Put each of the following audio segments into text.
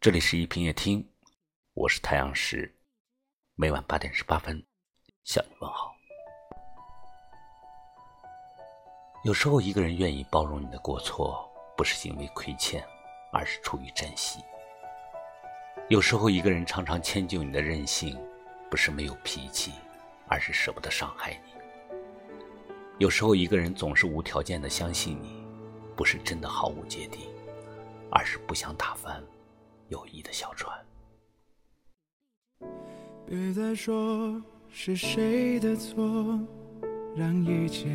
这里是一品夜听，我是太阳石，每晚八点十八分向你问好。有时候，一个人愿意包容你的过错，不是因为亏欠，而是出于珍惜；有时候，一个人常常迁就你的任性，不是没有脾气，而是舍不得伤害你；有时候，一个人总是无条件的相信你，不是真的毫无芥蒂，而是不想打翻。友谊的小船。别再说是谁的错，让一切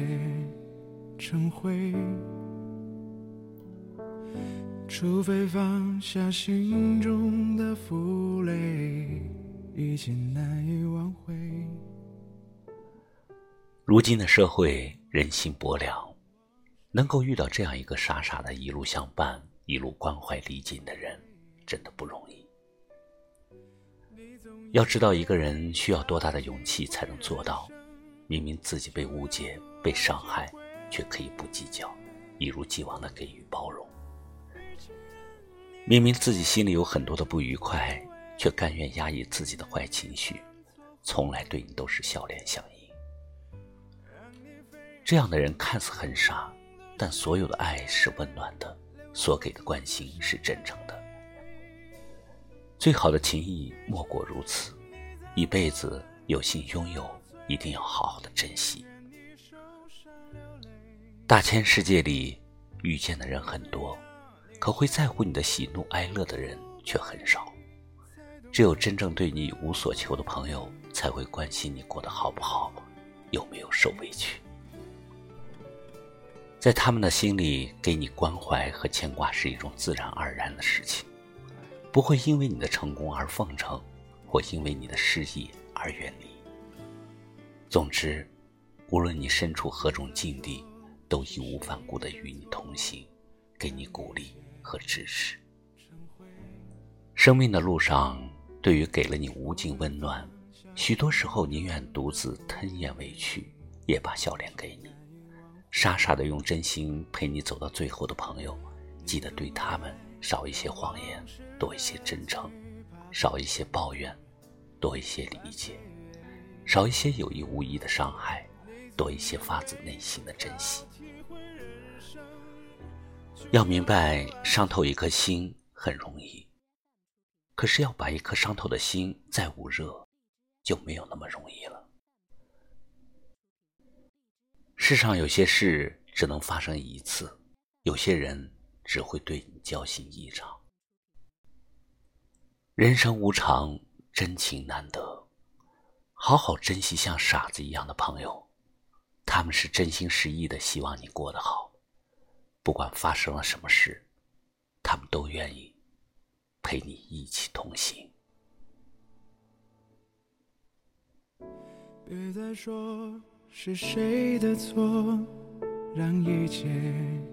成灰。除非放下心中的负累，已经难以挽回。如今的社会人心薄凉，能够遇到这样一个傻傻的一路相伴、一路关怀离紧的人。真的不容易。要知道，一个人需要多大的勇气才能做到？明明自己被误解、被伤害，却可以不计较，一如既往的给予包容；明明自己心里有很多的不愉快，却甘愿压抑自己的坏情绪，从来对你都是笑脸相迎。这样的人看似很傻，但所有的爱是温暖的，所给的关心是真诚。最好的情谊莫过如此，一辈子有幸拥有，一定要好好的珍惜。大千世界里，遇见的人很多，可会在乎你的喜怒哀乐的人却很少。只有真正对你无所求的朋友，才会关心你过得好不好，有没有受委屈。在他们的心里，给你关怀和牵挂是一种自然而然的事情。不会因为你的成功而奉承，或因为你的失意而远离。总之，无论你身处何种境地，都义无反顾地与你同行，给你鼓励和支持。生命的路上，对于给了你无尽温暖，许多时候宁愿独自吞咽委屈，也把笑脸给你，傻傻的用真心陪你走到最后的朋友，记得对他们。少一些谎言，多一些真诚；少一些抱怨，多一些理解；少一些有意无意的伤害，多一些发自内心的珍惜。要明白，伤透一颗心很容易，可是要把一颗伤透的心再捂热，就没有那么容易了。世上有些事只能发生一次，有些人。只会对你交心一场。人生无常，真情难得，好好珍惜像傻子一样的朋友，他们是真心实意的希望你过得好，不管发生了什么事，他们都愿意陪你一起同行。别再说是谁的错，让一切。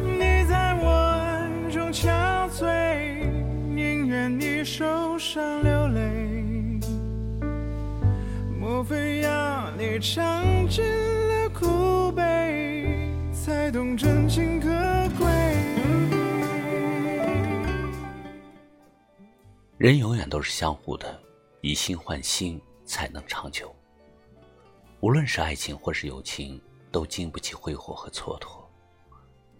上流泪，莫非要你尝尽了苦悲，才懂真情可贵？人永远都是相互的，以心换心才能长久。无论是爱情或是友情，都经不起挥霍和蹉跎。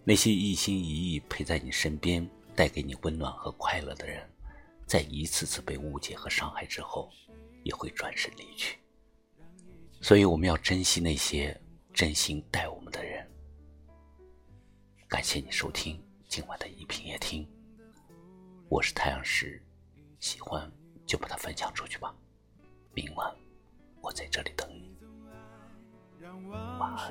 那些一心一意陪在你身边，带给你温暖和快乐的人。在一次次被误解和伤害之后，也会转身离去。所所以我们要珍惜那些真心待我们的人。感谢你收听今晚的一品夜听，我是太阳石，喜欢就把它分享出去吧。明晚我在这里等你。晚安。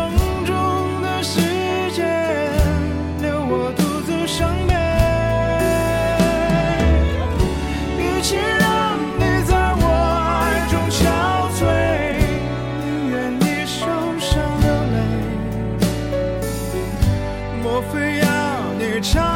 要